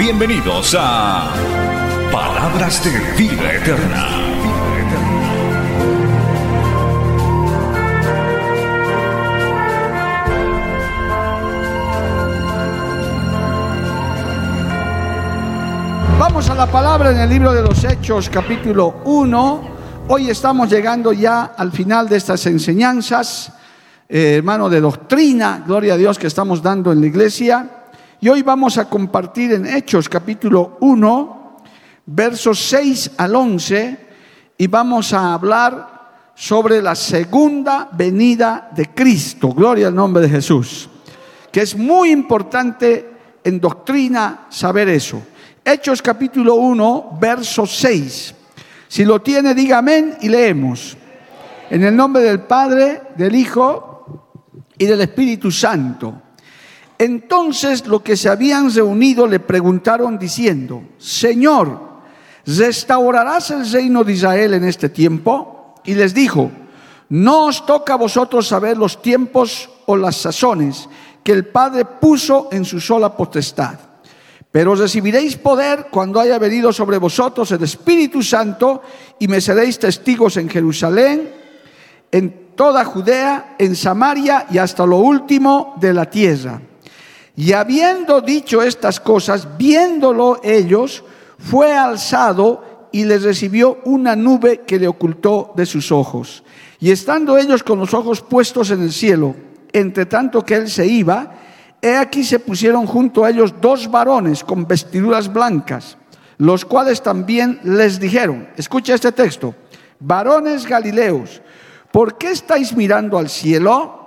Bienvenidos a Palabras de Vida Eterna. Vamos a la palabra en el libro de los Hechos, capítulo 1. Hoy estamos llegando ya al final de estas enseñanzas, eh, hermano, de doctrina, gloria a Dios, que estamos dando en la iglesia. Y hoy vamos a compartir en Hechos, capítulo 1, versos 6 al 11, y vamos a hablar sobre la segunda venida de Cristo. Gloria al nombre de Jesús. Que es muy importante en doctrina saber eso. Hechos capítulo 1, verso 6. Si lo tiene, diga amén y leemos. En el nombre del Padre, del Hijo y del Espíritu Santo. Entonces los que se habían reunido le preguntaron diciendo, Señor, ¿restaurarás el reino de Israel en este tiempo? Y les dijo, no os toca a vosotros saber los tiempos o las sazones que el Padre puso en su sola potestad pero recibiréis poder cuando haya venido sobre vosotros el Espíritu Santo y me seréis testigos en Jerusalén, en toda Judea, en Samaria y hasta lo último de la tierra. Y habiendo dicho estas cosas, viéndolo ellos, fue alzado y les recibió una nube que le ocultó de sus ojos. Y estando ellos con los ojos puestos en el cielo, entre tanto que él se iba, He aquí se pusieron junto a ellos dos varones con vestiduras blancas, los cuales también les dijeron, escucha este texto, varones galileos, ¿por qué estáis mirando al cielo?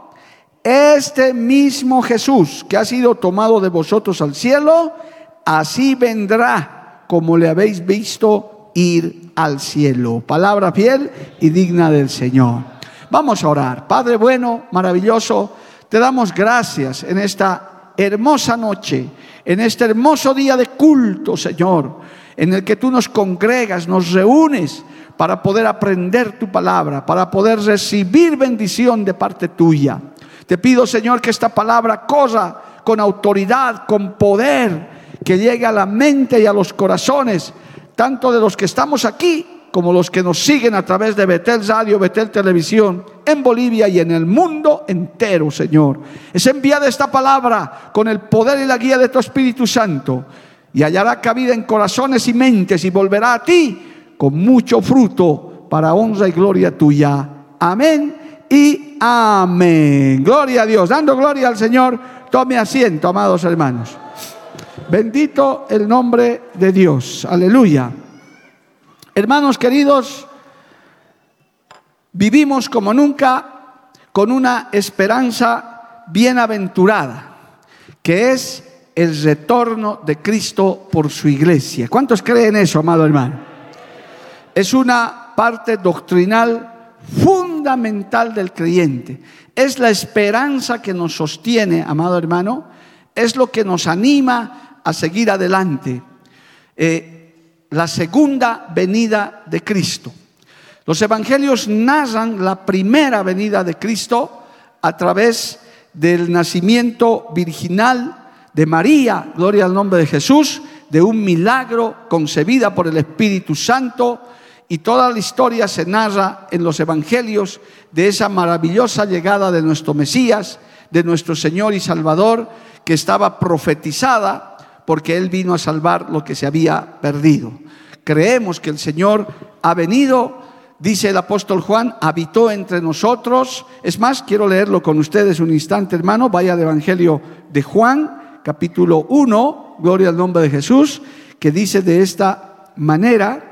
Este mismo Jesús que ha sido tomado de vosotros al cielo, así vendrá como le habéis visto ir al cielo. Palabra fiel y digna del Señor. Vamos a orar. Padre bueno, maravilloso. Te damos gracias en esta hermosa noche, en este hermoso día de culto, Señor, en el que tú nos congregas, nos reúnes para poder aprender tu palabra, para poder recibir bendición de parte tuya. Te pido, Señor, que esta palabra corra con autoridad, con poder, que llegue a la mente y a los corazones, tanto de los que estamos aquí como los que nos siguen a través de Betel Radio, Betel Televisión, en Bolivia y en el mundo entero, Señor. Es enviada esta palabra con el poder y la guía de tu Espíritu Santo y hallará cabida en corazones y mentes y volverá a ti con mucho fruto para honra y gloria tuya. Amén y amén. Gloria a Dios. Dando gloria al Señor, tome asiento, amados hermanos. Bendito el nombre de Dios. Aleluya. Hermanos queridos, vivimos como nunca con una esperanza bienaventurada, que es el retorno de Cristo por su iglesia. ¿Cuántos creen eso, amado hermano? Es una parte doctrinal fundamental del creyente. Es la esperanza que nos sostiene, amado hermano, es lo que nos anima a seguir adelante. Eh, la segunda venida de Cristo. Los evangelios narran la primera venida de Cristo a través del nacimiento virginal de María, gloria al nombre de Jesús, de un milagro concebida por el Espíritu Santo y toda la historia se narra en los evangelios de esa maravillosa llegada de nuestro Mesías, de nuestro Señor y Salvador, que estaba profetizada porque Él vino a salvar lo que se había perdido. Creemos que el Señor ha venido, dice el apóstol Juan, habitó entre nosotros. Es más, quiero leerlo con ustedes un instante, hermano. Vaya al Evangelio de Juan, capítulo 1, gloria al nombre de Jesús, que dice de esta manera,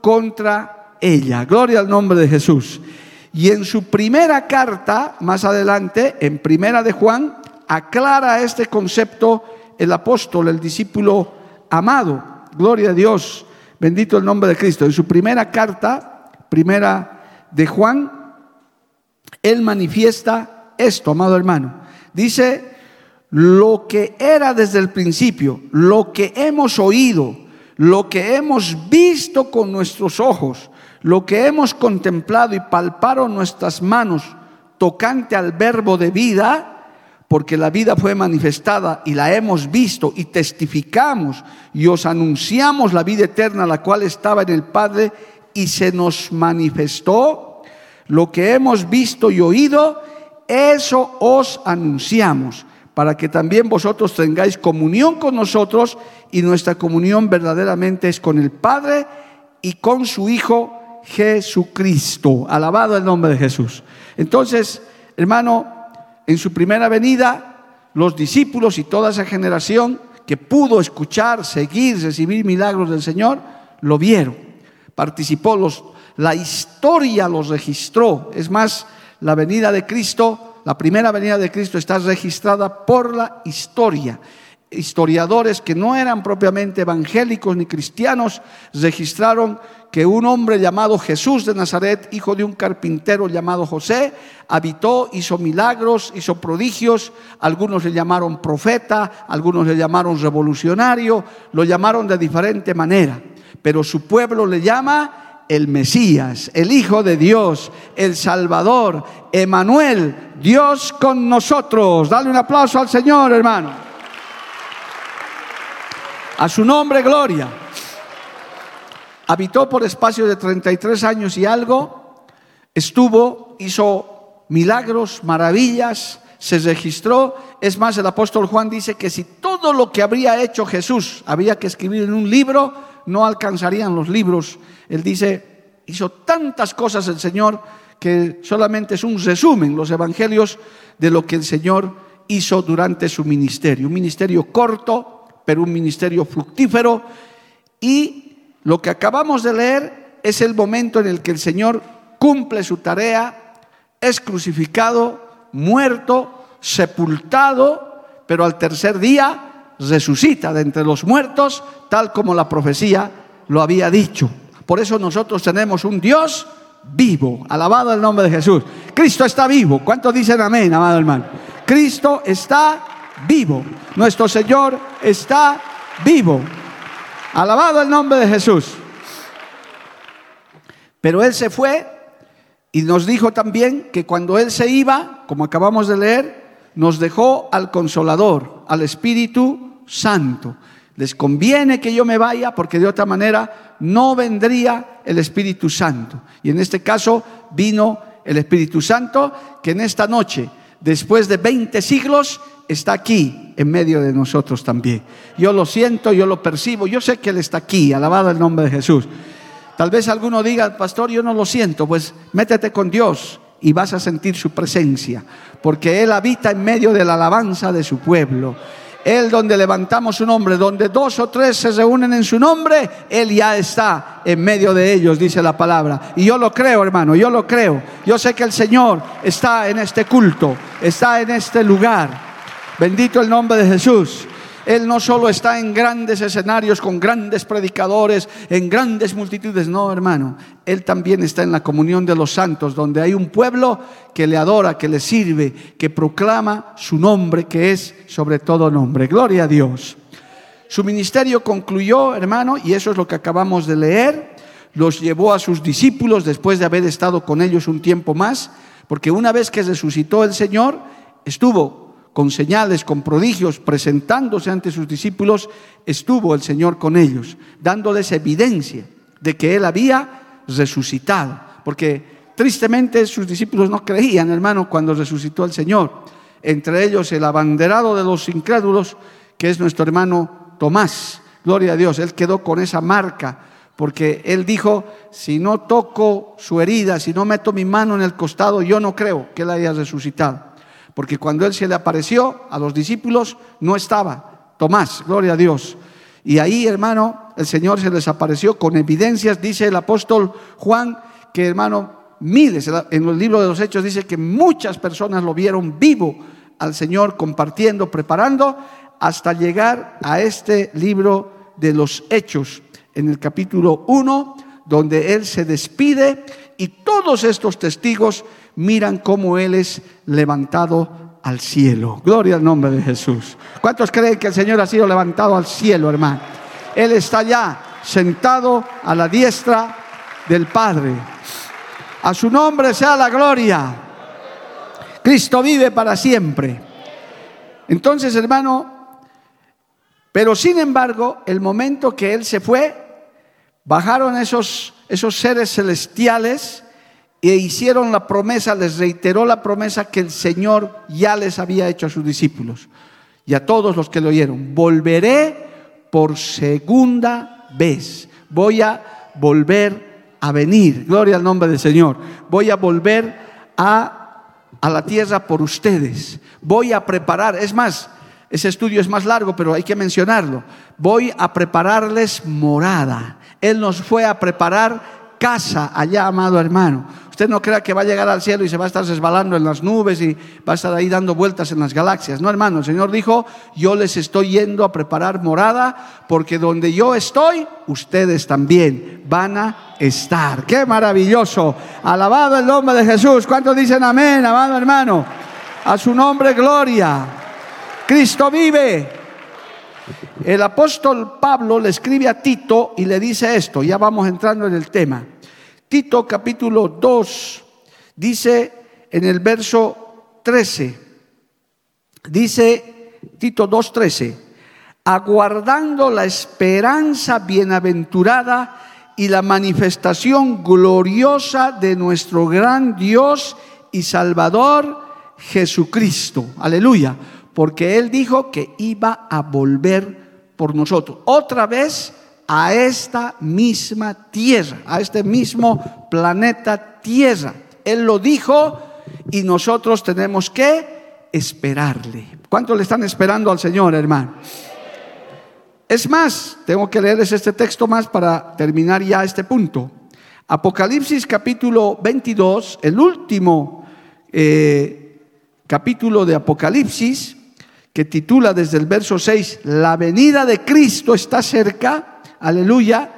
contra ella. Gloria al nombre de Jesús. Y en su primera carta, más adelante, en primera de Juan, aclara este concepto el apóstol, el discípulo amado. Gloria a Dios. Bendito el nombre de Cristo. En su primera carta, primera de Juan, él manifiesta esto, amado hermano. Dice, lo que era desde el principio, lo que hemos oído, lo que hemos visto con nuestros ojos, lo que hemos contemplado y palparon nuestras manos tocante al verbo de vida, porque la vida fue manifestada y la hemos visto y testificamos y os anunciamos la vida eterna, la cual estaba en el Padre y se nos manifestó. Lo que hemos visto y oído, eso os anunciamos, para que también vosotros tengáis comunión con nosotros y nuestra comunión verdaderamente es con el Padre y con su Hijo Jesucristo. Alabado el nombre de Jesús. Entonces, hermano, en su primera venida, los discípulos y toda esa generación que pudo escuchar, seguir, recibir milagros del Señor, lo vieron. Participó, los, la historia los registró. Es más, la venida de Cristo, la primera venida de Cristo está registrada por la historia. Historiadores que no eran propiamente evangélicos ni cristianos registraron que un hombre llamado Jesús de Nazaret, hijo de un carpintero llamado José, habitó, hizo milagros, hizo prodigios, algunos le llamaron profeta, algunos le llamaron revolucionario, lo llamaron de diferente manera, pero su pueblo le llama el Mesías, el Hijo de Dios, el Salvador, Emanuel, Dios con nosotros. Dale un aplauso al Señor, hermano. A su nombre, gloria. Habitó por espacio de 33 años y algo, estuvo, hizo milagros, maravillas, se registró. Es más, el apóstol Juan dice que si todo lo que habría hecho Jesús había que escribir en un libro, no alcanzarían los libros. Él dice, hizo tantas cosas el Señor que solamente es un resumen, los evangelios, de lo que el Señor hizo durante su ministerio. Un ministerio corto, pero un ministerio fructífero. Y lo que acabamos de leer es el momento en el que el Señor cumple su tarea, es crucificado, muerto, sepultado, pero al tercer día resucita de entre los muertos, tal como la profecía lo había dicho. Por eso nosotros tenemos un Dios vivo. Alabado el nombre de Jesús. Cristo está vivo. ¿Cuántos dicen amén, amado hermano? Cristo está vivo. Nuestro Señor está vivo. Alabado el nombre de Jesús. Pero Él se fue y nos dijo también que cuando Él se iba, como acabamos de leer, nos dejó al consolador, al Espíritu Santo. Les conviene que yo me vaya porque de otra manera no vendría el Espíritu Santo. Y en este caso vino el Espíritu Santo que en esta noche, después de 20 siglos, está aquí en medio de nosotros también. Yo lo siento, yo lo percibo, yo sé que Él está aquí, alabado el nombre de Jesús. Tal vez alguno diga, pastor, yo no lo siento, pues métete con Dios y vas a sentir su presencia, porque Él habita en medio de la alabanza de su pueblo. Él donde levantamos su nombre, donde dos o tres se reúnen en su nombre, Él ya está en medio de ellos, dice la palabra. Y yo lo creo, hermano, yo lo creo. Yo sé que el Señor está en este culto, está en este lugar. Bendito el nombre de Jesús. Él no solo está en grandes escenarios con grandes predicadores, en grandes multitudes, no, hermano. Él también está en la comunión de los santos, donde hay un pueblo que le adora, que le sirve, que proclama su nombre, que es sobre todo nombre. Gloria a Dios. Su ministerio concluyó, hermano, y eso es lo que acabamos de leer. Los llevó a sus discípulos después de haber estado con ellos un tiempo más, porque una vez que resucitó el Señor, estuvo con señales, con prodigios, presentándose ante sus discípulos, estuvo el Señor con ellos, dándoles evidencia de que Él había resucitado. Porque tristemente sus discípulos no creían, hermano, cuando resucitó el Señor. Entre ellos el abanderado de los incrédulos, que es nuestro hermano Tomás. Gloria a Dios, él quedó con esa marca, porque él dijo, si no toco su herida, si no meto mi mano en el costado, yo no creo que él haya resucitado. Porque cuando él se le apareció a los discípulos, no estaba Tomás, gloria a Dios. Y ahí, hermano, el Señor se les apareció con evidencias, dice el apóstol Juan, que hermano, miles, en el libro de los Hechos dice que muchas personas lo vieron vivo al Señor compartiendo, preparando, hasta llegar a este libro de los Hechos, en el capítulo 1, donde Él se despide y todos estos testigos miran cómo Él es levantado al cielo. Gloria al nombre de Jesús. ¿Cuántos creen que el Señor ha sido levantado al cielo, hermano? Él está ya sentado a la diestra del Padre. A su nombre sea la gloria. Cristo vive para siempre. Entonces, hermano, pero sin embargo, el momento que Él se fue, bajaron esos, esos seres celestiales e hicieron la promesa, les reiteró la promesa que el Señor ya les había hecho a sus discípulos y a todos los que lo oyeron. Volveré por segunda vez. Voy a volver a venir. Gloria al nombre del Señor. Voy a volver a, a la tierra por ustedes. Voy a preparar. Es más, ese estudio es más largo, pero hay que mencionarlo. Voy a prepararles morada. Él nos fue a preparar casa allá, amado hermano. Usted no crea que va a llegar al cielo y se va a estar resbalando en las nubes y va a estar ahí dando vueltas en las galaxias. No, hermano, el Señor dijo, yo les estoy yendo a preparar morada porque donde yo estoy, ustedes también van a estar. Qué maravilloso. Alabado el nombre de Jesús. ¿Cuántos dicen amén, amado hermano? A su nombre, gloria. Cristo vive. El apóstol Pablo le escribe a Tito y le dice esto, ya vamos entrando en el tema. Tito capítulo 2 dice en el verso 13, dice Tito 2.13, aguardando la esperanza bienaventurada y la manifestación gloriosa de nuestro gran Dios y Salvador Jesucristo. Aleluya porque Él dijo que iba a volver por nosotros. Otra vez a esta misma tierra, a este mismo planeta Tierra. Él lo dijo y nosotros tenemos que esperarle. ¿Cuánto le están esperando al Señor, hermano? Es más, tengo que leerles este texto más para terminar ya este punto. Apocalipsis capítulo 22, el último eh, capítulo de Apocalipsis, que titula desde el verso 6, La venida de Cristo está cerca, aleluya,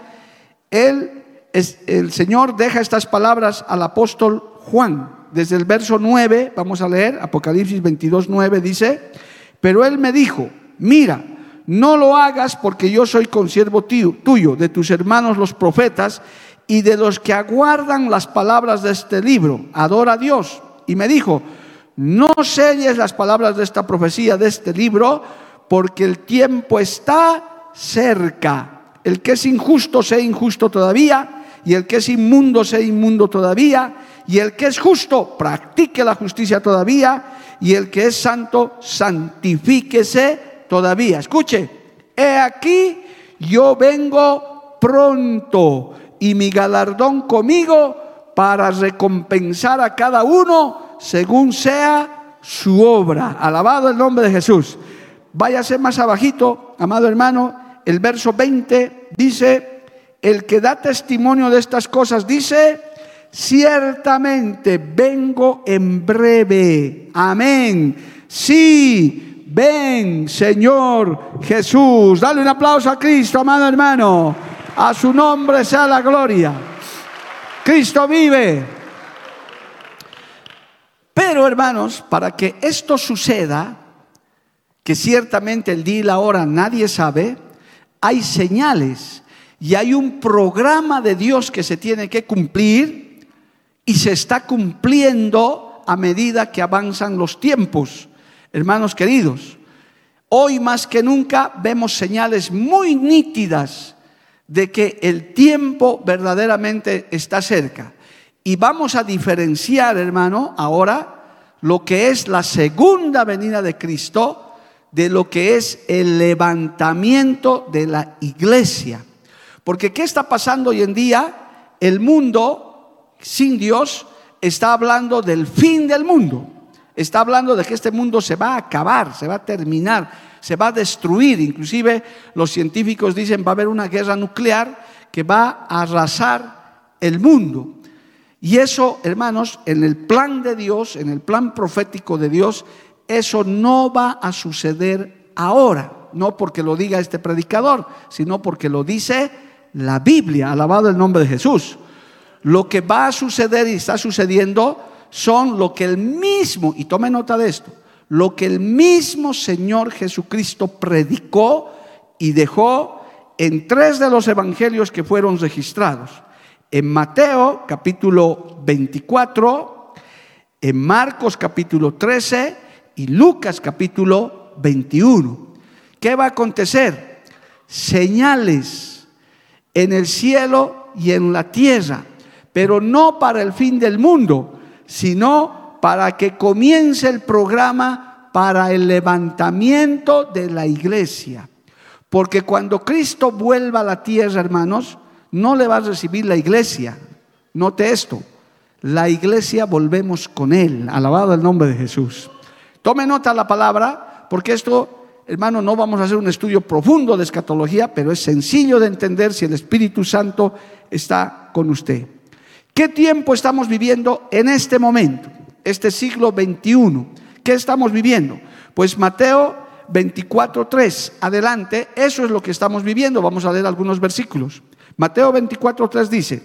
el Señor deja estas palabras al apóstol Juan. Desde el verso 9, vamos a leer, Apocalipsis 22, 9, dice, pero él me dijo, mira, no lo hagas porque yo soy consiervo tuyo, de tus hermanos los profetas y de los que aguardan las palabras de este libro. Adora a Dios. Y me dijo, no selles las palabras de esta profecía, de este libro, porque el tiempo está cerca. El que es injusto sea injusto todavía, y el que es inmundo sea inmundo todavía, y el que es justo practique la justicia todavía, y el que es santo santifíquese todavía. Escuche, he aquí, yo vengo pronto, y mi galardón conmigo para recompensar a cada uno según sea su obra. Alabado el nombre de Jesús. Váyase más abajito, amado hermano, el verso 20 dice, el que da testimonio de estas cosas dice, ciertamente vengo en breve. Amén. Sí, ven, Señor Jesús. Dale un aplauso a Cristo, amado hermano. A su nombre sea la gloria. Cristo vive. Pero hermanos, para que esto suceda, que ciertamente el día y la hora nadie sabe, hay señales y hay un programa de Dios que se tiene que cumplir y se está cumpliendo a medida que avanzan los tiempos. Hermanos queridos, hoy más que nunca vemos señales muy nítidas de que el tiempo verdaderamente está cerca. Y vamos a diferenciar, hermano, ahora lo que es la segunda venida de Cristo de lo que es el levantamiento de la iglesia. Porque ¿qué está pasando hoy en día? El mundo sin Dios está hablando del fin del mundo. Está hablando de que este mundo se va a acabar, se va a terminar, se va a destruir. Inclusive los científicos dicen va a haber una guerra nuclear que va a arrasar el mundo. Y eso, hermanos, en el plan de Dios, en el plan profético de Dios, eso no va a suceder ahora. No porque lo diga este predicador, sino porque lo dice la Biblia. Alabado el nombre de Jesús. Lo que va a suceder y está sucediendo son lo que el mismo, y tome nota de esto, lo que el mismo Señor Jesucristo predicó y dejó en tres de los evangelios que fueron registrados. En Mateo capítulo 24, en Marcos capítulo 13 y Lucas capítulo 21. ¿Qué va a acontecer? Señales en el cielo y en la tierra, pero no para el fin del mundo, sino para que comience el programa para el levantamiento de la iglesia. Porque cuando Cristo vuelva a la tierra, hermanos, no le va a recibir la iglesia. Note esto, la iglesia volvemos con Él. Alabado el nombre de Jesús. Tome nota la palabra, porque esto, hermano, no vamos a hacer un estudio profundo de escatología, pero es sencillo de entender si el Espíritu Santo está con usted. ¿Qué tiempo estamos viviendo en este momento, este siglo XXI? ¿Qué estamos viviendo? Pues Mateo 24.3, adelante, eso es lo que estamos viviendo. Vamos a leer algunos versículos. Mateo 24.3 dice,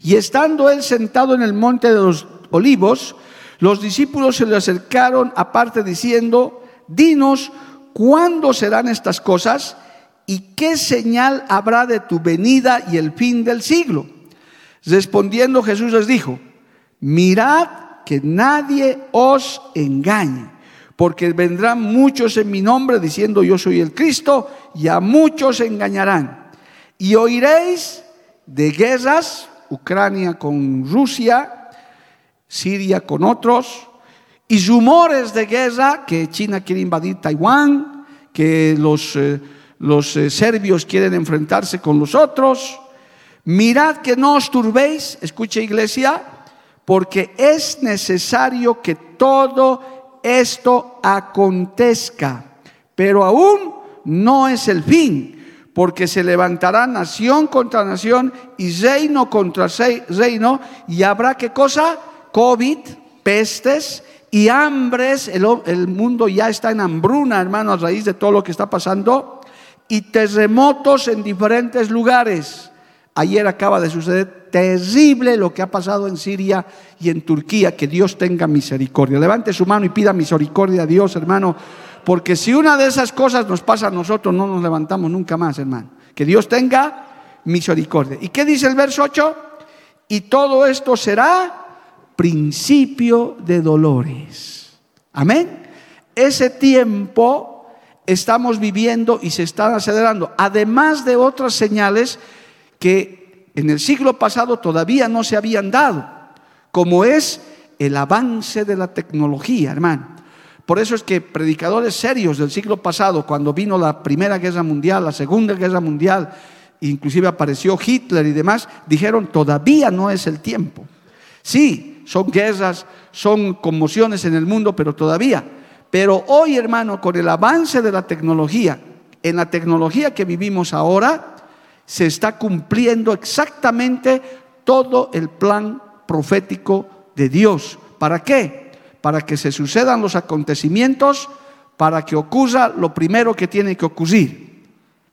y estando él sentado en el monte de los olivos, los discípulos se le acercaron aparte diciendo, dinos, ¿cuándo serán estas cosas? ¿Y qué señal habrá de tu venida y el fin del siglo? Respondiendo Jesús les dijo, mirad que nadie os engañe, porque vendrán muchos en mi nombre diciendo yo soy el Cristo, y a muchos engañarán. Y oiréis de guerras, Ucrania con Rusia, Siria con otros, y rumores de guerra, que China quiere invadir Taiwán, que los, eh, los eh, serbios quieren enfrentarse con los otros, Mirad que no os turbéis, escucha iglesia, porque es necesario que todo esto acontezca, pero aún no es el fin, porque se levantará nación contra nación y reino contra reino, y habrá qué cosa? COVID, pestes y hambres, el, mundo ya está en hambruna, hermano, a raíz de todo lo que está pasando, y terremotos en diferentes lugares. Ayer acaba de suceder terrible lo que ha pasado en Siria y en Turquía. Que Dios tenga misericordia. Levante su mano y pida misericordia a Dios, hermano. Porque si una de esas cosas nos pasa a nosotros, no nos levantamos nunca más, hermano. Que Dios tenga misericordia. ¿Y qué dice el verso 8? Y todo esto será principio de dolores. Amén. Ese tiempo estamos viviendo y se está acelerando. Además de otras señales que en el siglo pasado todavía no se habían dado, como es el avance de la tecnología, hermano. Por eso es que predicadores serios del siglo pasado, cuando vino la Primera Guerra Mundial, la Segunda Guerra Mundial, inclusive apareció Hitler y demás, dijeron, todavía no es el tiempo. Sí, son guerras, son conmociones en el mundo, pero todavía. Pero hoy, hermano, con el avance de la tecnología, en la tecnología que vivimos ahora, se está cumpliendo exactamente todo el plan profético de Dios. ¿Para qué? Para que se sucedan los acontecimientos, para que ocurra lo primero que tiene que ocurrir,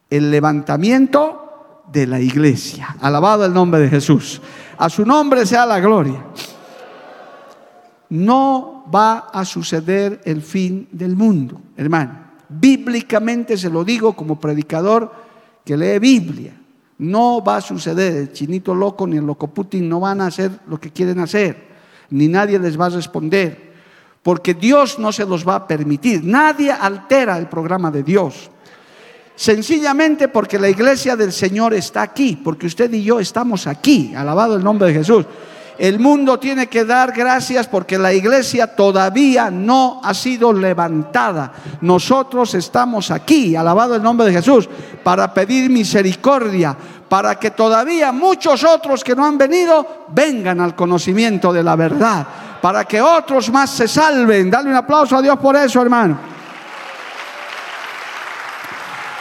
el levantamiento de la iglesia. Alabado el nombre de Jesús. A su nombre sea la gloria. No va a suceder el fin del mundo, hermano. Bíblicamente se lo digo como predicador que lee Biblia. No va a suceder. El chinito loco ni el loco Putin no van a hacer lo que quieren hacer. Ni nadie les va a responder. Porque Dios no se los va a permitir. Nadie altera el programa de Dios. Sencillamente porque la iglesia del Señor está aquí. Porque usted y yo estamos aquí. Alabado el nombre de Jesús. El mundo tiene que dar gracias porque la iglesia todavía no ha sido levantada. Nosotros estamos aquí, alabado el nombre de Jesús, para pedir misericordia, para que todavía muchos otros que no han venido vengan al conocimiento de la verdad, para que otros más se salven. Dale un aplauso a Dios por eso, hermano.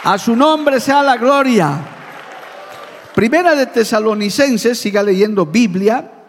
A su nombre sea la gloria. Primera de Tesalonicenses, siga leyendo Biblia,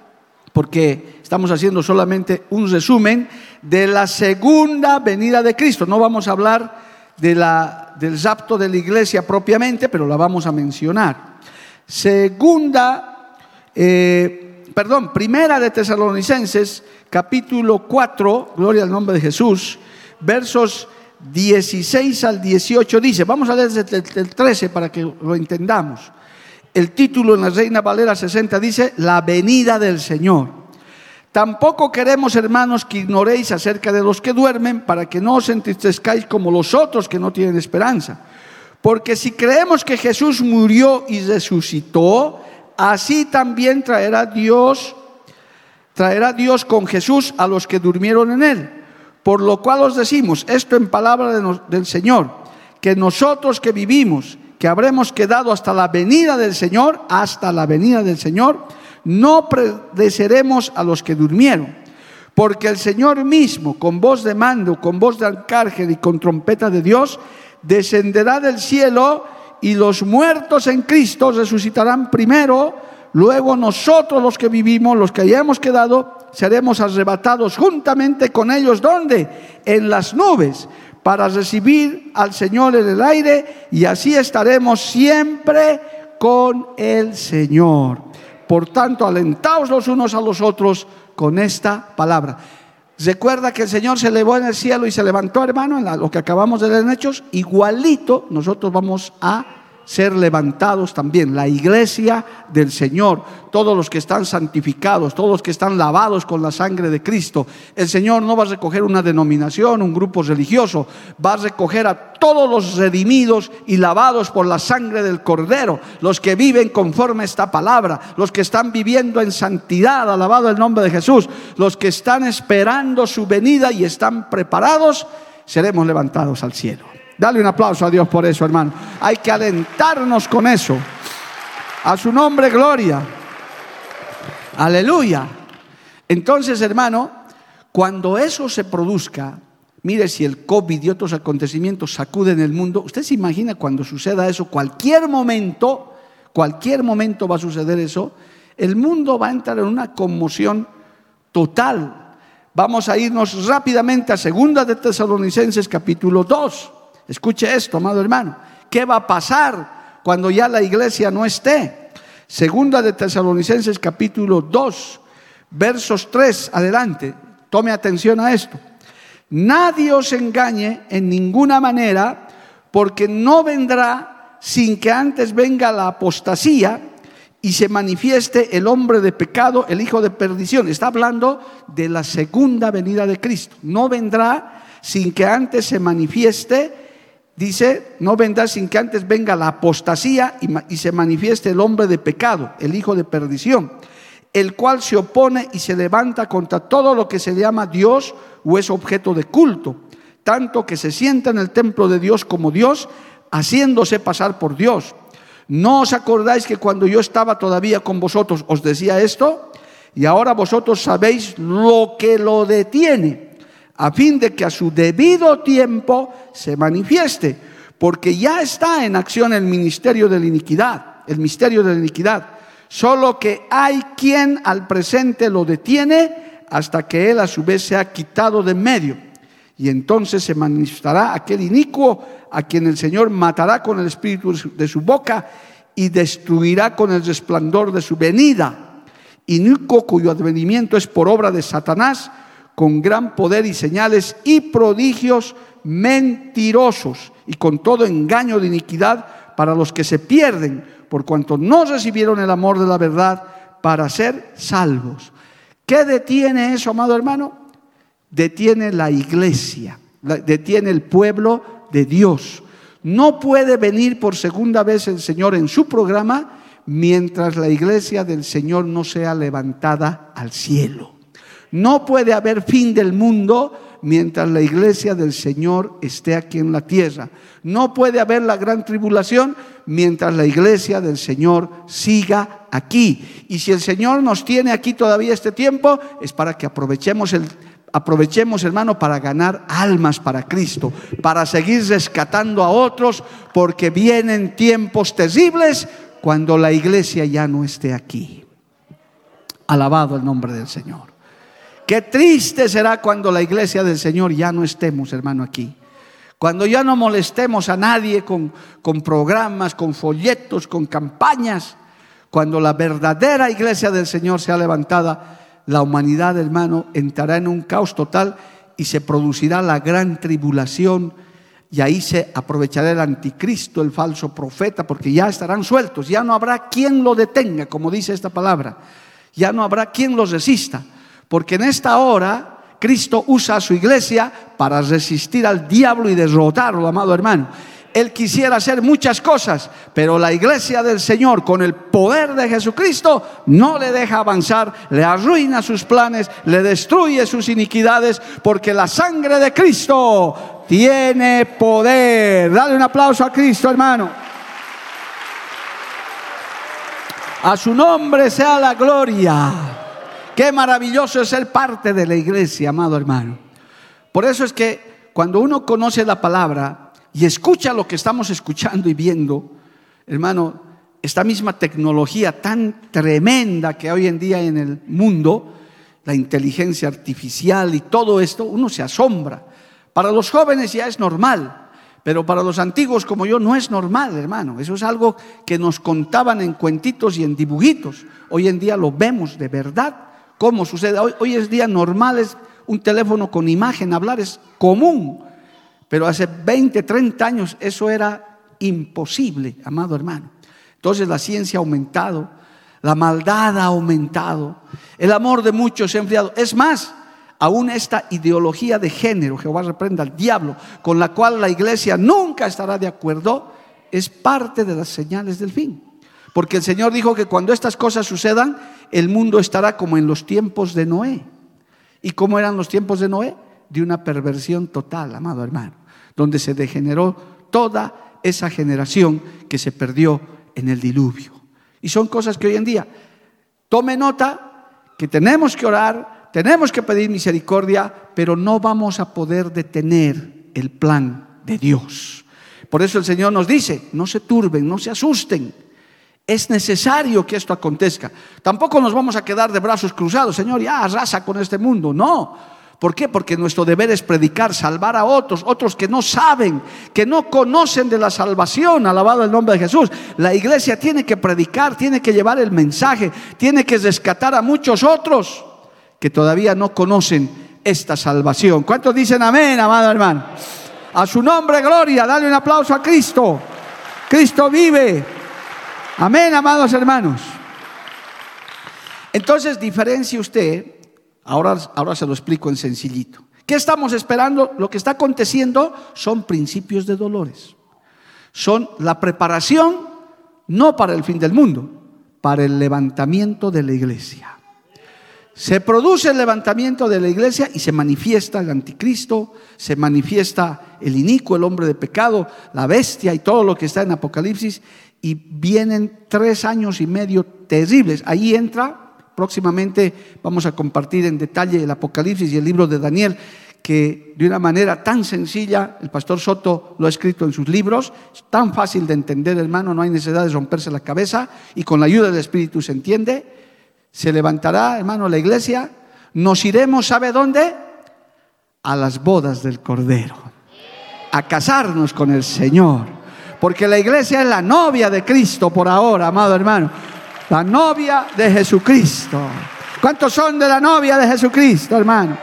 porque estamos haciendo solamente un resumen de la segunda venida de Cristo. No vamos a hablar de la, del rapto de la iglesia propiamente, pero la vamos a mencionar. Segunda, eh, perdón, primera de Tesalonicenses, capítulo 4, gloria al nombre de Jesús, versos 16 al 18 dice, vamos a leer desde el 13 para que lo entendamos. El título en la Reina Valera 60 dice, la venida del Señor. Tampoco queremos, hermanos, que ignoréis acerca de los que duermen, para que no os entristezcáis como los otros que no tienen esperanza. Porque si creemos que Jesús murió y resucitó, así también traerá Dios, traerá Dios con Jesús a los que durmieron en él. Por lo cual os decimos, esto en palabra del Señor, que nosotros que vivimos, que habremos quedado hasta la venida del Señor, hasta la venida del Señor, no predeceremos a los que durmieron. Porque el Señor mismo, con voz de mando, con voz de arcángel y con trompeta de Dios, descenderá del cielo y los muertos en Cristo resucitarán primero. Luego nosotros los que vivimos, los que hayamos quedado, seremos arrebatados juntamente con ellos. ¿Dónde? En las nubes para recibir al Señor en el aire y así estaremos siempre con el Señor. Por tanto, alentaos los unos a los otros con esta palabra. Recuerda que el Señor se elevó en el cielo y se levantó, hermano, en lo que acabamos de leer en Hechos. Igualito nosotros vamos a ser levantados también. La iglesia del Señor, todos los que están santificados, todos los que están lavados con la sangre de Cristo. El Señor no va a recoger una denominación, un grupo religioso, va a recoger a todos los redimidos y lavados por la sangre del Cordero, los que viven conforme a esta palabra, los que están viviendo en santidad, alabado el nombre de Jesús, los que están esperando su venida y están preparados, seremos levantados al cielo. Dale un aplauso a Dios por eso, hermano. Hay que alentarnos con eso. A su nombre, gloria. Aleluya. Entonces, hermano, cuando eso se produzca, mire si el COVID y otros acontecimientos sacuden el mundo, usted se imagina cuando suceda eso, cualquier momento, cualquier momento va a suceder eso, el mundo va a entrar en una conmoción total. Vamos a irnos rápidamente a Segunda de Tesalonicenses capítulo 2. Escuche esto, amado hermano. ¿Qué va a pasar cuando ya la iglesia no esté? Segunda de Tesalonicenses capítulo 2, versos 3 adelante. Tome atención a esto. Nadie os engañe en ninguna manera, porque no vendrá sin que antes venga la apostasía y se manifieste el hombre de pecado, el hijo de perdición. Está hablando de la segunda venida de Cristo. No vendrá sin que antes se manifieste dice, no vendrá sin que antes venga la apostasía y, se manifieste el hombre de pecado, el hijo de perdición, el cual se opone y se levanta contra todo lo que se llama Dios o es objeto de culto, tanto que se sienta en el templo de Dios como Dios, haciéndose pasar por Dios. ¿No os acordáis que cuando yo estaba todavía con vosotros os decía esto? Y ahora vosotros sabéis lo que lo detiene a fin de que a su debido tiempo se manifieste, porque ya está en acción el ministerio de la iniquidad, el misterio de la iniquidad, solo que hay quien al presente lo detiene hasta que él a su vez se ha quitado de medio. Y entonces se manifestará aquel inicuo a quien el Señor matará con el espíritu de su boca y destruirá con el resplandor de su venida. Inicuo cuyo advenimiento es por obra de Satanás, con gran poder y señales y prodigios mentirosos y con todo engaño de iniquidad para los que se pierden, por cuanto no recibieron el amor de la verdad para ser salvos. ¿Qué detiene eso, amado hermano? Detiene la iglesia, detiene el pueblo de Dios. No puede venir por segunda vez el Señor en su programa mientras la iglesia del Señor no sea levantada al cielo. No puede haber fin del mundo mientras la iglesia del Señor esté aquí en la tierra. No puede haber la gran tribulación mientras la iglesia del Señor siga aquí. Y si el Señor nos tiene aquí todavía este tiempo, es para que aprovechemos el aprovechemos, hermano, para ganar almas para Cristo, para seguir rescatando a otros, porque vienen tiempos terribles cuando la iglesia ya no esté aquí. Alabado el nombre del Señor. Qué triste será cuando la iglesia del Señor ya no estemos, hermano, aquí. Cuando ya no molestemos a nadie con, con programas, con folletos, con campañas. Cuando la verdadera iglesia del Señor sea levantada, la humanidad, hermano, entrará en un caos total y se producirá la gran tribulación y ahí se aprovechará el anticristo, el falso profeta, porque ya estarán sueltos, ya no habrá quien lo detenga, como dice esta palabra, ya no habrá quien los resista, porque en esta hora Cristo usa a su iglesia para resistir al diablo y derrotarlo, amado hermano. Él quisiera hacer muchas cosas, pero la iglesia del Señor con el poder de Jesucristo no le deja avanzar, le arruina sus planes, le destruye sus iniquidades, porque la sangre de Cristo tiene poder. Dale un aplauso a Cristo, hermano. A su nombre sea la gloria. Qué maravilloso es ser parte de la iglesia, amado hermano. Por eso es que cuando uno conoce la palabra, y escucha lo que estamos escuchando y viendo, hermano, esta misma tecnología tan tremenda que hoy en día en el mundo, la inteligencia artificial y todo esto, uno se asombra. Para los jóvenes ya es normal, pero para los antiguos como yo no es normal, hermano. Eso es algo que nos contaban en cuentitos y en dibujitos. Hoy en día lo vemos de verdad. ¿Cómo sucede? Hoy, hoy es día normal, es un teléfono con imagen, hablar es común. Pero hace 20, 30 años eso era imposible, amado hermano. Entonces la ciencia ha aumentado, la maldad ha aumentado, el amor de muchos se ha enfriado. Es más, aún esta ideología de género, Jehová reprenda al diablo, con la cual la iglesia nunca estará de acuerdo, es parte de las señales del fin. Porque el Señor dijo que cuando estas cosas sucedan, el mundo estará como en los tiempos de Noé. ¿Y cómo eran los tiempos de Noé? De una perversión total, amado hermano donde se degeneró toda esa generación que se perdió en el diluvio. Y son cosas que hoy en día, tome nota que tenemos que orar, tenemos que pedir misericordia, pero no vamos a poder detener el plan de Dios. Por eso el Señor nos dice, no se turben, no se asusten. Es necesario que esto acontezca. Tampoco nos vamos a quedar de brazos cruzados, Señor, ya arrasa con este mundo. No, ¿Por qué? Porque nuestro deber es predicar, salvar a otros, otros que no saben, que no conocen de la salvación, alabado el nombre de Jesús. La iglesia tiene que predicar, tiene que llevar el mensaje, tiene que rescatar a muchos otros que todavía no conocen esta salvación. ¿Cuántos dicen amén, amado hermano? A su nombre, gloria, dale un aplauso a Cristo. Cristo vive. Amén, amados hermanos. Entonces, diferencie usted Ahora, ahora se lo explico en sencillito. ¿Qué estamos esperando? Lo que está aconteciendo son principios de dolores. Son la preparación no para el fin del mundo, para el levantamiento de la iglesia. Se produce el levantamiento de la iglesia y se manifiesta el anticristo, se manifiesta el inicuo, el hombre de pecado, la bestia y todo lo que está en Apocalipsis y vienen tres años y medio terribles. Ahí entra Próximamente vamos a compartir en detalle el Apocalipsis y el libro de Daniel, que de una manera tan sencilla, el pastor Soto lo ha escrito en sus libros, es tan fácil de entender, hermano, no hay necesidad de romperse la cabeza y con la ayuda del Espíritu se entiende. Se levantará, hermano, la iglesia, nos iremos, ¿sabe dónde? A las bodas del Cordero, a casarnos con el Señor, porque la iglesia es la novia de Cristo por ahora, amado hermano la novia de Jesucristo. ¿Cuántos son de la novia de Jesucristo, hermano?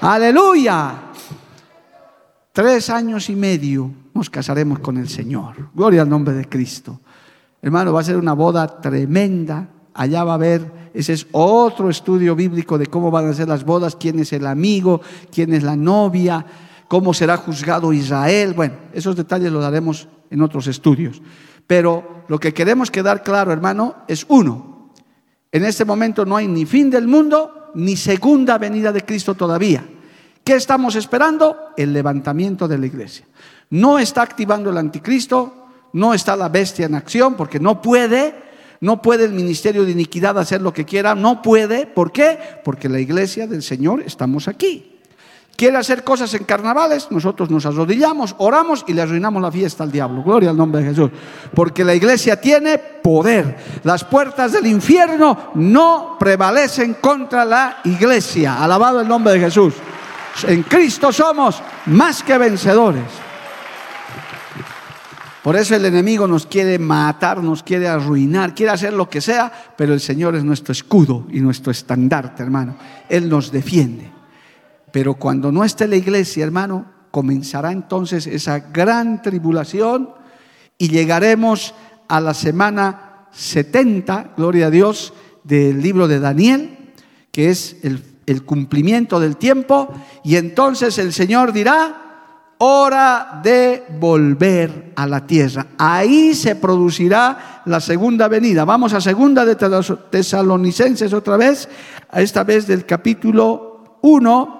Aleluya. Tres años y medio nos casaremos con el Señor. Gloria al nombre de Cristo. Hermano, va a ser una boda tremenda. Allá va a haber, ese es otro estudio bíblico de cómo van a ser las bodas, quién es el amigo, quién es la novia, cómo será juzgado Israel. Bueno, esos detalles los daremos en otros estudios. Pero lo que queremos quedar claro, hermano, es uno. En este momento no hay ni fin del mundo ni segunda venida de Cristo todavía. ¿Qué estamos esperando? El levantamiento de la iglesia. No está activando el anticristo, no está la bestia en acción porque no puede, no puede el ministerio de iniquidad hacer lo que quiera, no puede. ¿Por qué? Porque la iglesia del Señor estamos aquí. Quiere hacer cosas en carnavales, nosotros nos arrodillamos, oramos y le arruinamos la fiesta al diablo. Gloria al nombre de Jesús. Porque la iglesia tiene poder. Las puertas del infierno no prevalecen contra la iglesia. Alabado el nombre de Jesús. En Cristo somos más que vencedores. Por eso el enemigo nos quiere matar, nos quiere arruinar, quiere hacer lo que sea, pero el Señor es nuestro escudo y nuestro estandarte, hermano. Él nos defiende. Pero cuando no esté la iglesia, hermano, comenzará entonces esa gran tribulación y llegaremos a la semana 70, gloria a Dios, del libro de Daniel, que es el, cumplimiento del tiempo, y entonces el Señor dirá, hora de volver a la tierra. Ahí se producirá la segunda venida. Vamos a segunda de Tesalonicenses otra vez, esta vez del capítulo 1,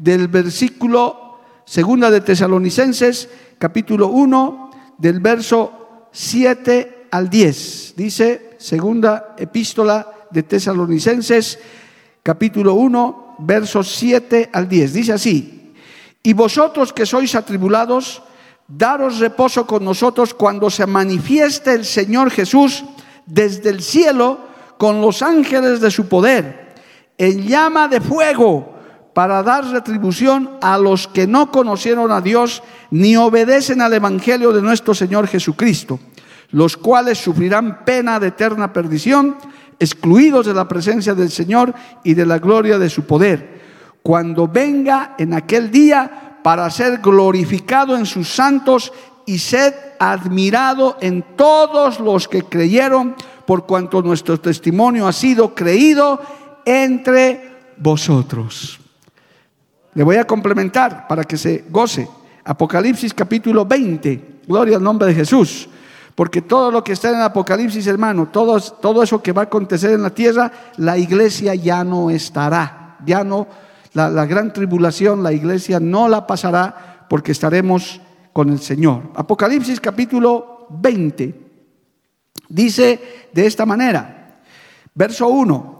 del versículo segunda de Tesalonicenses, capítulo 1, del verso 7 al 10. Dice segunda epístola de Tesalonicenses, capítulo 1, versos 7 al 10. Dice así, y vosotros que sois atribulados, daros reposo con nosotros cuando se manifieste el Señor Jesús desde el cielo con los ángeles de su poder, en llama de fuego, para dar retribución a los que no conocieron a Dios ni obedecen al Evangelio de nuestro Señor Jesucristo, los cuales sufrirán pena de eterna perdición, excluidos de la presencia del Señor y de la gloria de su poder cuando venga en aquel día para ser glorificado en sus santos y ser admirado en todos los que creyeron, por cuanto nuestro testimonio ha sido creído entre vosotros. Le voy a complementar para que se goce. Apocalipsis capítulo 20, gloria al nombre de Jesús. Porque todo lo que está en Apocalipsis, hermano, todo, todo eso que va a acontecer en la tierra, la iglesia ya no estará, ya no la, gran tribulación, la iglesia no la pasará porque estaremos con el Señor. Apocalipsis capítulo 20 dice de esta manera, verso 1,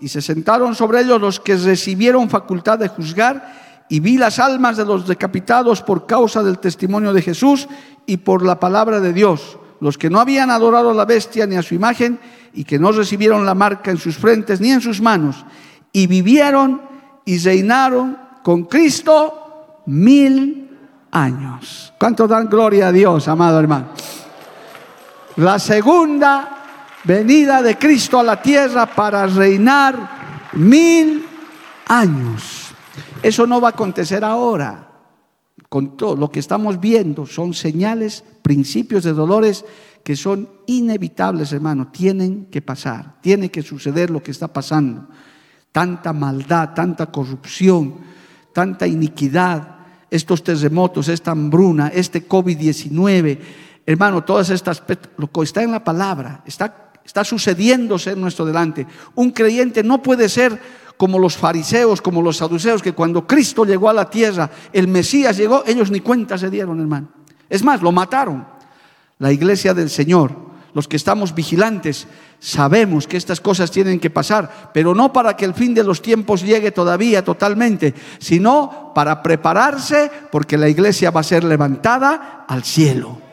y se sentaron sobre ellos los que recibieron facultad de juzgar, y vi las almas de los decapitados por causa del testimonio de Jesús y por la palabra de Dios, los que no habían adorado a la bestia ni a su imagen, y que no recibieron la marca en sus frentes ni en sus manos, y vivieron y reinaron con Cristo mil años. ¿Cuánto dan gloria a Dios, amado hermano? La segunda venida de Cristo a la tierra para reinar mil años. Eso no va a acontecer ahora. Con todo lo que estamos viendo son señales, principios de dolores que son inevitables, hermano. Tienen que pasar, tiene que suceder lo que está pasando. Tanta maldad, tanta corrupción, tanta iniquidad, estos terremotos, esta hambruna, este COVID-19, hermano, todas estas, lo que está en la palabra, está, está sucediéndose en nuestro delante. Un creyente no puede ser como los fariseos, como los saduceos, que cuando Cristo llegó a la tierra, el Mesías llegó, ellos ni cuenta se dieron, hermano. Es más, lo mataron. La iglesia del Señor, los que estamos vigilantes, Sabemos que estas cosas tienen que pasar, pero no para que el fin de los tiempos llegue todavía totalmente, sino para prepararse porque la iglesia va a ser levantada al cielo.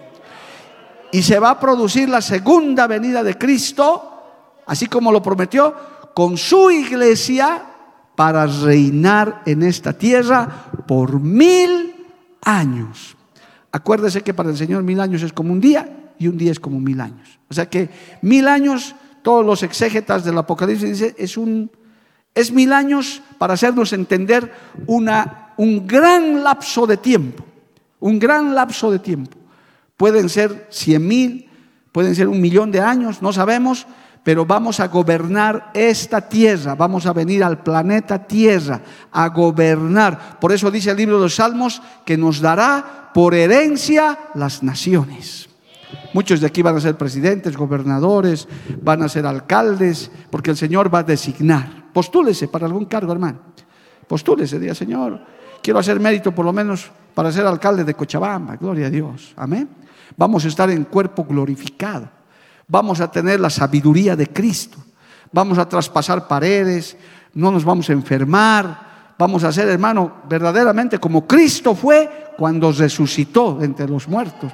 Y se va a producir la segunda venida de Cristo, así como lo prometió, con su iglesia para reinar en esta tierra por mil años. Acuérdese que para el Señor mil años es como un día y un día es como mil años. O sea que mil años, todos los exégetas del Apocalipsis dicen, es, un, es mil años para hacernos entender una, un gran lapso de tiempo. Un gran lapso de tiempo. Pueden ser cien mil, pueden ser un millón de años, no sabemos, pero vamos a gobernar esta tierra, vamos a venir al planeta Tierra a gobernar. Por eso dice el libro de los Salmos que nos dará por herencia las naciones. Muchos de aquí van a ser presidentes, gobernadores, van a ser alcaldes, porque el Señor va a designar. Postúlese para algún cargo, hermano. Postúlese, diga, Señor, quiero hacer mérito por lo menos para ser alcalde de Cochabamba. Gloria a Dios. Amén. Vamos a estar en cuerpo glorificado vamos a tener la sabiduría de Cristo, vamos a traspasar paredes, no nos vamos a enfermar, vamos a ser, hermano, verdaderamente como Cristo fue cuando resucitó entre los muertos.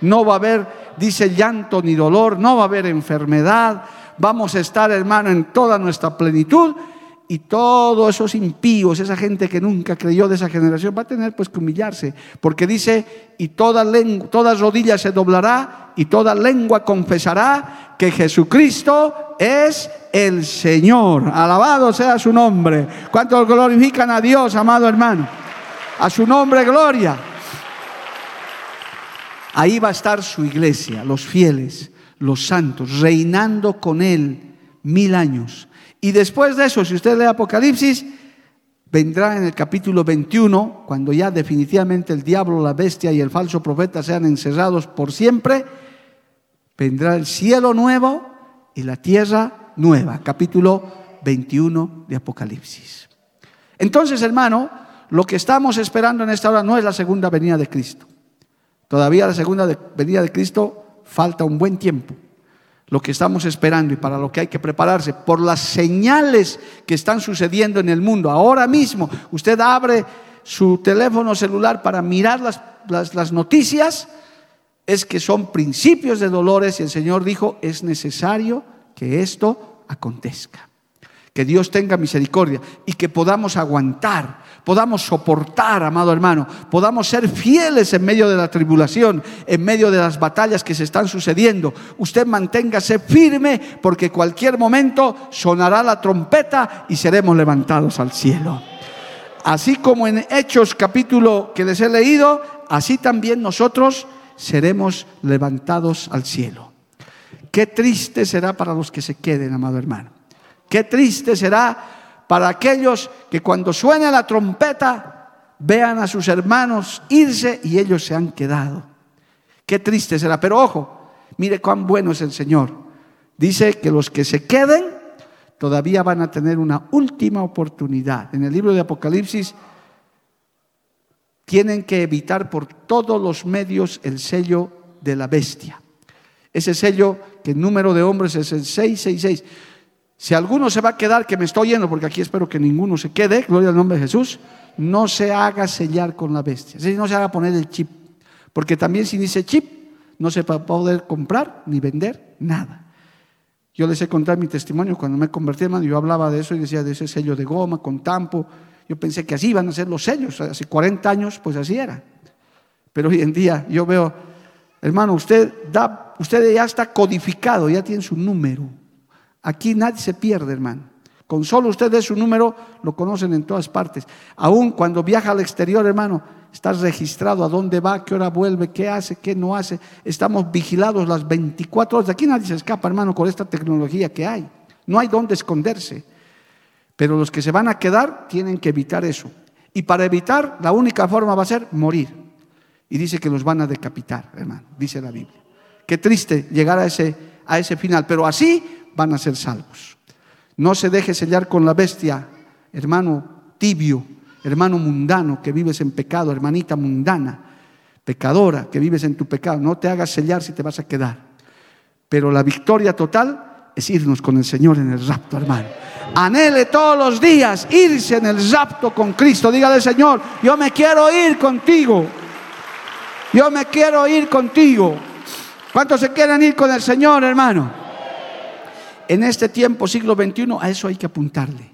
No va a haber, dice, llanto ni dolor, no va a haber enfermedad, vamos a estar, hermano, en toda nuestra plenitud y todos esos impíos, esa gente que nunca creyó de esa generación, va a tener pues que humillarse, porque dice, y toda, lengua, toda rodilla se doblará y toda lengua confesará que Jesucristo es el Señor. Alabado sea su nombre. ¿Cuántos glorifican a Dios, amado hermano? A su nombre, gloria. Ahí va a estar su iglesia, los fieles, los santos, reinando con Él mil años y después de eso, si usted lee Apocalipsis, vendrá en el capítulo 21, cuando ya definitivamente el diablo, la bestia y el falso profeta sean encerrados por siempre, vendrá el cielo nuevo y la tierra nueva. Capítulo 21 de Apocalipsis. Entonces, hermano, lo que estamos esperando en esta hora no es la segunda venida de Cristo. Todavía la segunda venida de Cristo falta un buen tiempo lo que estamos esperando y para lo que hay que prepararse, por las señales que están sucediendo en el mundo. Ahora mismo usted abre su teléfono celular para mirar las, las, noticias, es que son principios de dolores y el Señor dijo, es necesario que esto acontezca. Que Dios tenga misericordia y que podamos aguantar, podamos soportar, amado hermano, podamos ser fieles en medio de la tribulación, en medio de las batallas que se están sucediendo. Usted manténgase firme porque cualquier momento sonará la trompeta y seremos levantados al cielo. Así como en Hechos capítulo que les he leído, así también nosotros seremos levantados al cielo. Qué triste será para los que se queden, amado hermano. Qué triste será para aquellos que cuando suene la trompeta vean a sus hermanos irse y ellos se han quedado. Qué triste será. Pero ojo, mire cuán bueno es el Señor. Dice que los que se queden todavía van a tener una última oportunidad. En el libro de Apocalipsis tienen que evitar por todos los medios el sello de la bestia. Ese sello que el número de hombres es el 666. Si alguno se va a quedar, que me estoy yendo, porque aquí espero que ninguno se quede, gloria al nombre de Jesús, no se haga sellar con la bestia. Es no se haga poner el chip. Porque también si dice chip, no se va a poder comprar ni vender nada. Yo les he contado mi testimonio cuando me convertí, hermano, yo hablaba de eso y decía de ese sello de goma con tampo. Yo pensé que así iban a ser los sellos. Hace 40 años, pues así era. Pero hoy en día yo veo, hermano, usted, da, usted ya está codificado, ya tiene su número. Aquí nadie se pierde, hermano. Con solo usted de su número, lo conocen en todas partes. Aún cuando viaja al exterior, hermano, está registrado a dónde va, qué hora vuelve, qué hace, qué no hace. Estamos vigilados las 24 horas. Aquí nadie se escapa, hermano, con esta tecnología que hay. No hay dónde esconderse. Pero los que se van a quedar tienen que evitar eso. Y para evitar, la única forma va a ser morir. Y dice que los van a decapitar, hermano, dice la Biblia. Qué triste llegar a ese, a ese final. Pero así van a ser salvos. No se deje sellar con la bestia, hermano tibio, hermano mundano que vives en pecado, hermanita mundana, pecadora que vives en tu pecado. No te hagas sellar si te vas a quedar. Pero la victoria total es irnos con el Señor en el rapto, hermano. Anhele todos los días irse en el rapto con Cristo. Dígale, Señor, yo me quiero ir contigo. Yo me quiero ir contigo. ¿Cuántos se quieren ir con el Señor, hermano? En este tiempo, siglo XXI, a eso hay que apuntarle.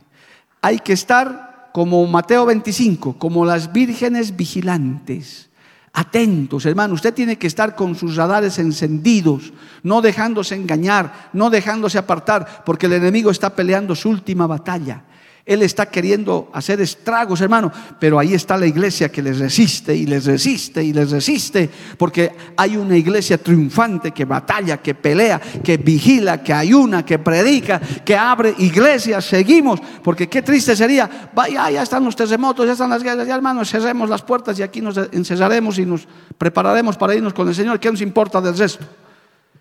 Hay que estar como Mateo 25, como las vírgenes vigilantes. atentos, hermano. Usted tiene que estar con sus radares encendidos, no dejándose engañar, no dejándose apartar, porque el enemigo está peleando su última batalla. Él está queriendo hacer estragos, hermano, pero ahí está la iglesia que les resiste y les resiste y les resiste, porque hay una iglesia triunfante que batalla, que pelea, que vigila, que ayuna, que predica, que abre iglesias. Seguimos, porque qué triste sería, vaya, ya están los terremotos, ya están las guerras, ya hermanos, cerremos las puertas y aquí nos encerraremos y nos prepararemos para irnos con el Señor. ¿Qué nos importa del resto?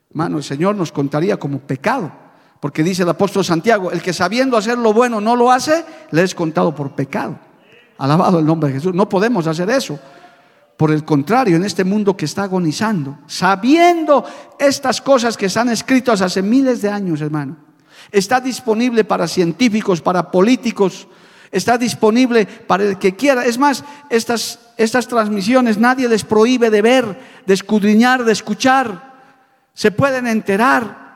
Hermano, el Señor nos contaría como pecado. Porque dice el apóstol Santiago, el que sabiendo hacer lo bueno no lo hace, le es contado por pecado. Alabado el nombre de Jesús. No podemos hacer eso. Por el contrario, en este mundo que está agonizando, sabiendo estas cosas que están escritas hace miles de años, hermano, está disponible para científicos, para políticos, está disponible para el que quiera. Es más, estas, estas transmisiones nadie les prohíbe de ver, de escudriñar, de escuchar. Se pueden enterar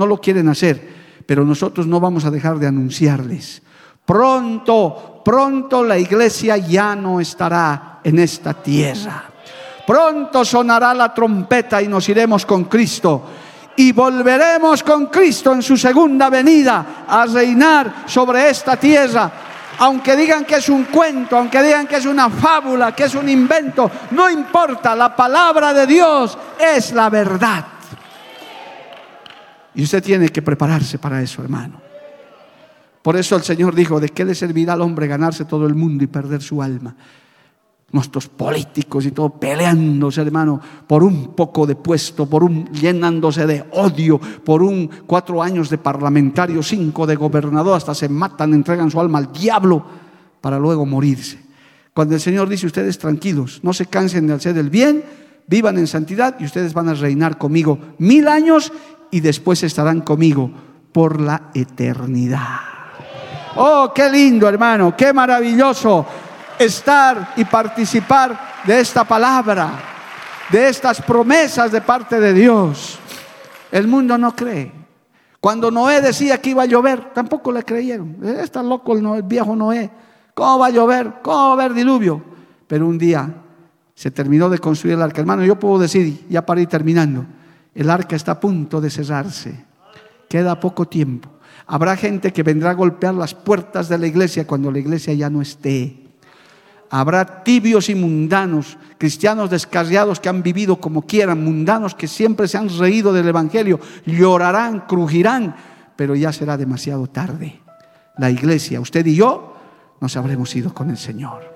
no lo quieren hacer, pero nosotros no vamos a dejar de anunciarles. Pronto, pronto la iglesia ya no estará en esta tierra. Pronto sonará la trompeta y nos iremos con Cristo. Y volveremos con Cristo en su segunda venida a reinar sobre esta tierra aunque digan que es un cuento, aunque digan que es una fábula, que es un invento, no importa, la palabra de Dios es la verdad. Y usted tiene que prepararse para eso, hermano. Por eso el Señor dijo, ¿de qué le servirá al hombre ganarse todo el mundo y perder su alma? Nuestros políticos y todo peleándose, hermano, por un poco de puesto, por un llenándose de odio, por un cuatro años de parlamentario, cinco de gobernador, hasta se matan, entregan su alma al diablo para luego morirse. Cuando el Señor dice, ustedes tranquilos, no se cansen de hacer el bien, vivan en santidad y ustedes van a reinar conmigo mil años y después estarán conmigo por la eternidad. Oh, qué lindo hermano, qué maravilloso estar y participar de esta palabra, de estas promesas de parte de Dios. El mundo no cree. Cuando Noé decía que iba a llover, tampoco le creyeron. Está loco el, viejo Noé. ¿Cómo va a llover? ¿Cómo va a haber diluvio? Pero un día se terminó de construir el arca. Hermano, yo puedo decir, ya para ir terminando, el arca está a punto de cerrarse. Queda poco tiempo. Habrá gente que vendrá a golpear las puertas de la iglesia cuando la iglesia ya no esté. Habrá tibios y mundanos, cristianos descarriados que han vivido como quieran, mundanos que siempre se han reído del Evangelio, llorarán, crujirán, pero ya será demasiado tarde. La iglesia, usted y yo, nos habremos ido con el Señor.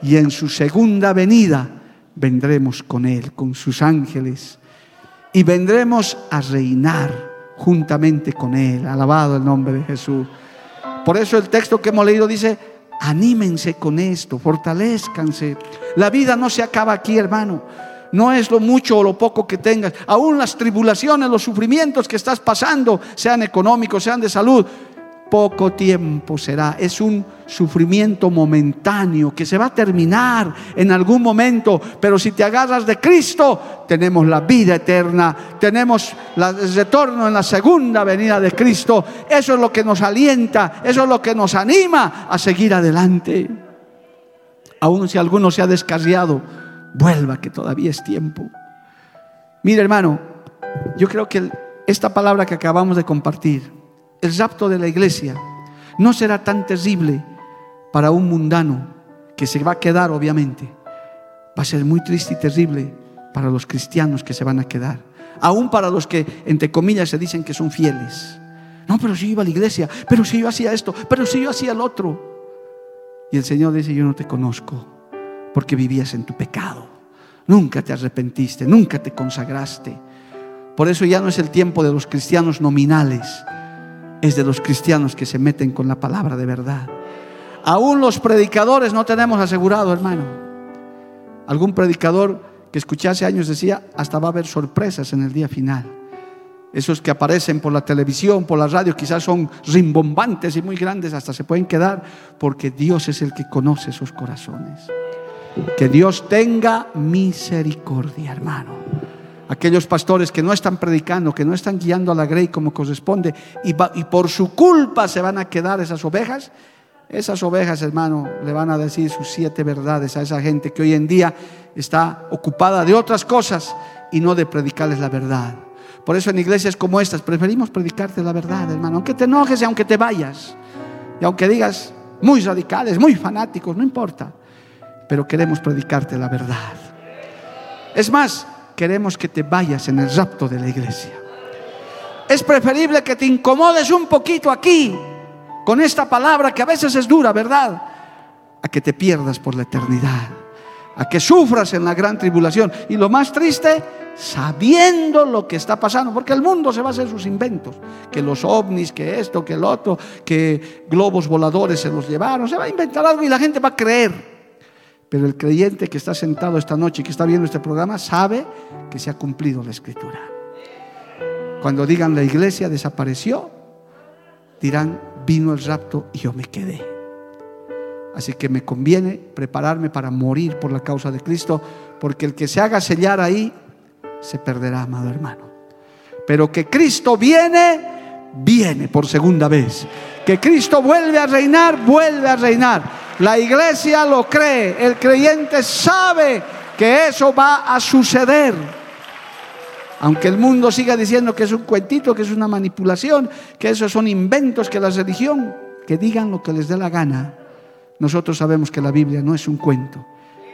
Y en su segunda venida vendremos con Él, con sus ángeles y vendremos a reinar juntamente con Él. Alabado el nombre de Jesús. Por eso el texto que hemos leído dice, anímense con esto, fortalezcanse. La vida no se acaba aquí, hermano. No es lo mucho o lo poco que tengas. Aún las tribulaciones, los sufrimientos que estás pasando, sean económicos, sean de salud, poco tiempo será. Es un sufrimiento momentáneo que se va a terminar en algún momento. Pero si te agarras de Cristo, tenemos la vida eterna, tenemos el retorno en la segunda venida de Cristo. Eso es lo que nos alienta, eso es lo que nos anima a seguir adelante. Aún si alguno se ha descarriado, vuelva que todavía es tiempo. Mire hermano, yo creo que esta palabra que acabamos de compartir, el rapto de la iglesia no será tan terrible para un mundano que se va a quedar, obviamente. Va a ser muy triste y terrible para los cristianos que se van a quedar. Aún para los que, entre comillas, se dicen que son fieles. No, pero si yo iba a la iglesia, pero si yo hacía esto, pero si yo hacía el otro. Y el Señor dice, yo no te conozco porque vivías en tu pecado. Nunca te arrepentiste, nunca te consagraste. Por eso ya no es el tiempo de los cristianos nominales, es de los cristianos que se meten con la palabra de verdad. Aún los predicadores no tenemos asegurado, hermano. Algún predicador que escuché hace años decía, hasta va a haber sorpresas en el día final. Esos que aparecen por la televisión, por la radio, quizás son rimbombantes y muy grandes, hasta se pueden quedar, porque Dios es el que conoce sus corazones. Que Dios tenga misericordia, hermano aquellos pastores que no están predicando, que no están guiando a la grey como corresponde, y, por su culpa se van a quedar esas ovejas, Esas ovejas, hermano, le van a decir sus siete verdades a esa gente que hoy en día está ocupada de otras cosas y no de predicarles la verdad. Por eso en iglesias como estas preferimos predicarte la verdad, hermano, aunque te enojes y aunque te vayas, y aunque digas muy radicales, muy fanáticos, no importa, pero queremos predicarte la verdad. Es más, queremos que te vayas en el rapto de la iglesia. Es preferible que te incomodes un poquito aquí con esta palabra que a veces es dura, ¿verdad? A que te pierdas por la eternidad, a que sufras en la gran tribulación. Y lo más triste, sabiendo lo que está pasando, porque el mundo se va a hacer sus inventos, que los ovnis, que esto, que el otro, que globos voladores se los llevaron, se va a inventar algo y la gente va a creer. Pero el creyente que está sentado esta noche y que está viendo este programa sabe que se ha cumplido la escritura. Cuando digan la iglesia desapareció, dirán vino el rapto y yo me quedé. Así que me conviene prepararme para morir por la causa de Cristo, porque el que se haga sellar ahí se perderá, amado hermano. Pero que Cristo viene, viene por segunda vez. Que Cristo vuelve a reinar, vuelve a reinar. La iglesia lo cree, el creyente sabe que eso va a suceder. Aunque el mundo siga diciendo que es un cuentito, que es una manipulación, que esos son inventos, que la religión, que digan lo que les dé la gana, nosotros sabemos que la Biblia no es un cuento.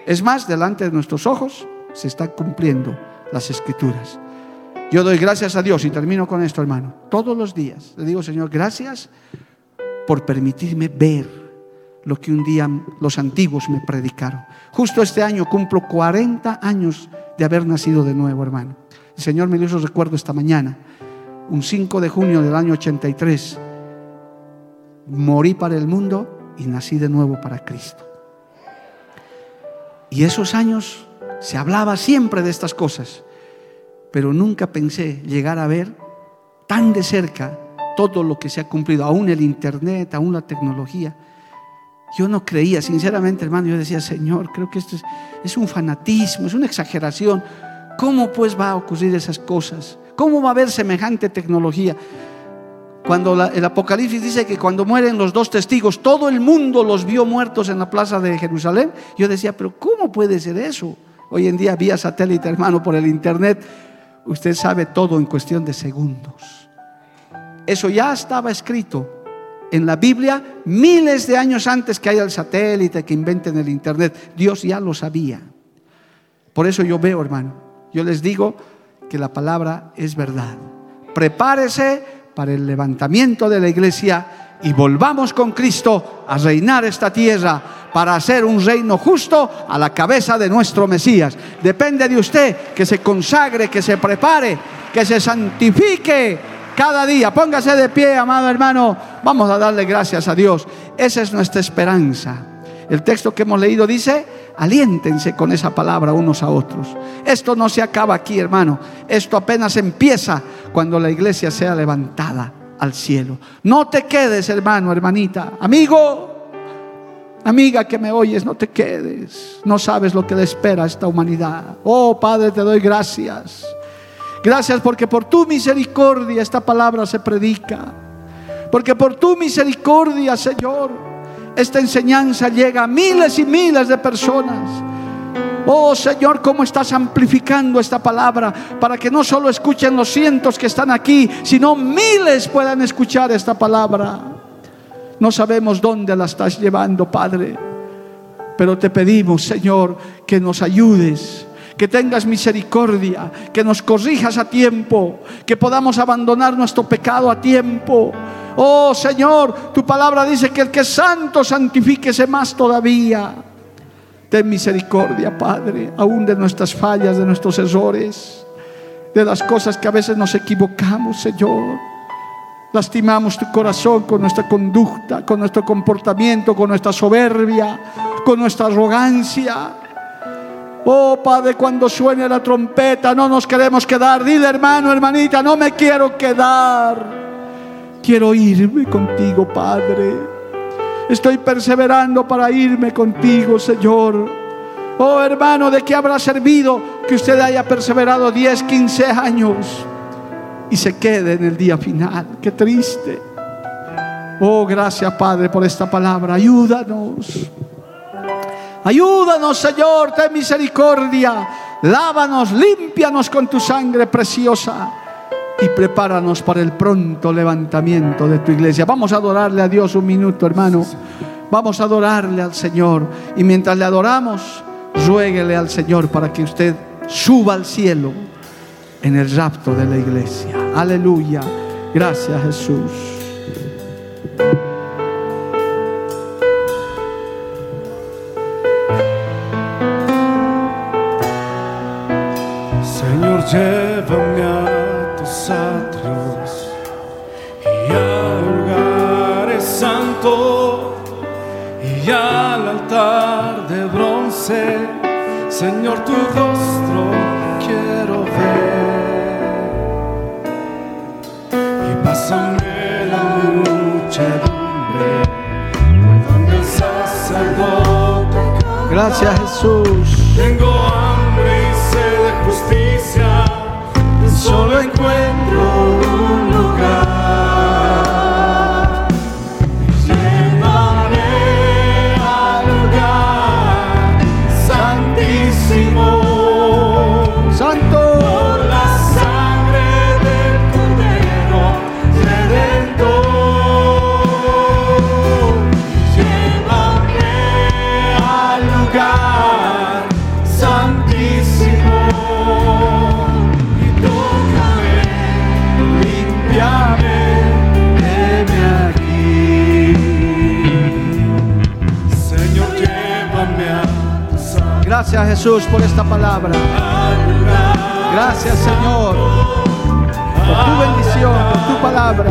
Es más, delante de nuestros ojos se están cumpliendo las escrituras. Yo doy gracias a Dios y termino con esto, hermano. Todos los días le digo, Señor, gracias por permitirme ver lo que un día los antiguos me predicaron. Justo este año cumplo 40 años de haber nacido de nuevo, hermano. El Señor me dio esos recuerdos esta mañana. Un 5 de junio del año 83, morí para el mundo y nací de nuevo para Cristo. Y esos años se hablaba siempre de estas cosas, pero nunca pensé llegar a ver tan de cerca todo lo que se ha cumplido, aún el Internet, aún la tecnología. Yo no creía, sinceramente, hermano, yo decía, Señor, creo que esto es, un fanatismo, es una exageración. ¿Cómo pues va a ocurrir esas cosas? ¿Cómo va a haber semejante tecnología? Cuando el Apocalipsis dice que cuando mueren los dos testigos, todo el mundo los vio muertos en la plaza de Jerusalén, yo decía, pero ¿cómo puede ser eso? Hoy en día, vía satélite, hermano, por el Internet, usted sabe todo en cuestión de segundos. Eso ya estaba escrito en la Biblia miles de años antes que haya el satélite, que inventen el Internet. Dios ya lo sabía. Por eso yo veo, hermano, yo les digo que la palabra es verdad. Prepárese para el levantamiento de la iglesia y volvamos con Cristo a reinar esta tierra para hacer un reino justo a la cabeza de nuestro Mesías. Depende de usted que se consagre, que se prepare, que se santifique cada día. Póngase de pie, amado hermano. Vamos a darle gracias a Dios. Esa es nuestra esperanza. El texto que hemos leído dice, aliéntense con esa palabra unos a otros. Esto no se acaba aquí, hermano. Esto apenas empieza cuando la iglesia sea levantada al cielo. No te quedes, hermano, hermanita, amigo, amiga que me oyes, no te quedes. No sabes lo que le espera a esta humanidad. Oh, Padre, te doy gracias. Gracias porque por tu misericordia esta palabra se predica. Porque por tu misericordia, Señor, esta enseñanza llega a miles y miles de personas. Oh Señor, ¿cómo estás amplificando esta palabra para que no solo escuchen los cientos que están aquí, sino miles puedan escuchar esta palabra? No sabemos dónde la estás llevando, Padre, pero te pedimos, Señor, que nos ayudes que tengas misericordia, que nos corrijas a tiempo, que podamos abandonar nuestro pecado a tiempo. Oh Señor, tu palabra dice que el que es santo santifíquese más todavía. Ten misericordia, Padre, aún de nuestras fallas, de nuestros errores, de las cosas que a veces nos equivocamos, Señor. Lastimamos tu corazón con nuestra conducta, con nuestro comportamiento, con nuestra soberbia, con nuestra arrogancia. Oh Padre, cuando suene la trompeta no nos queremos quedar. Dile hermano, hermanita, no me quiero quedar. Quiero irme contigo, Padre. Estoy perseverando para irme contigo, Señor. Oh hermano, ¿de qué habrá servido que usted haya perseverado 10, 15 años y se quede en el día final? Qué triste. Oh, gracias Padre por esta palabra. Ayúdanos. Ayúdanos, Señor, ten misericordia. Lávanos, límpianos con tu sangre preciosa y prepáranos para el pronto levantamiento de tu iglesia. Vamos a adorarle a Dios un minuto, hermano. Vamos a adorarle al Señor. Y mientras le adoramos, ruéguele al Señor para que usted suba al cielo en el rapto de la iglesia. Aleluya. Gracias Jesús. Señor, tu rostro quiero ver y pásame la muchedumbre por donde el sacerdote Gracias Jesús. tengo Gracias Jesús por esta palabra. Gracias Señor por tu bendición, por tu palabra.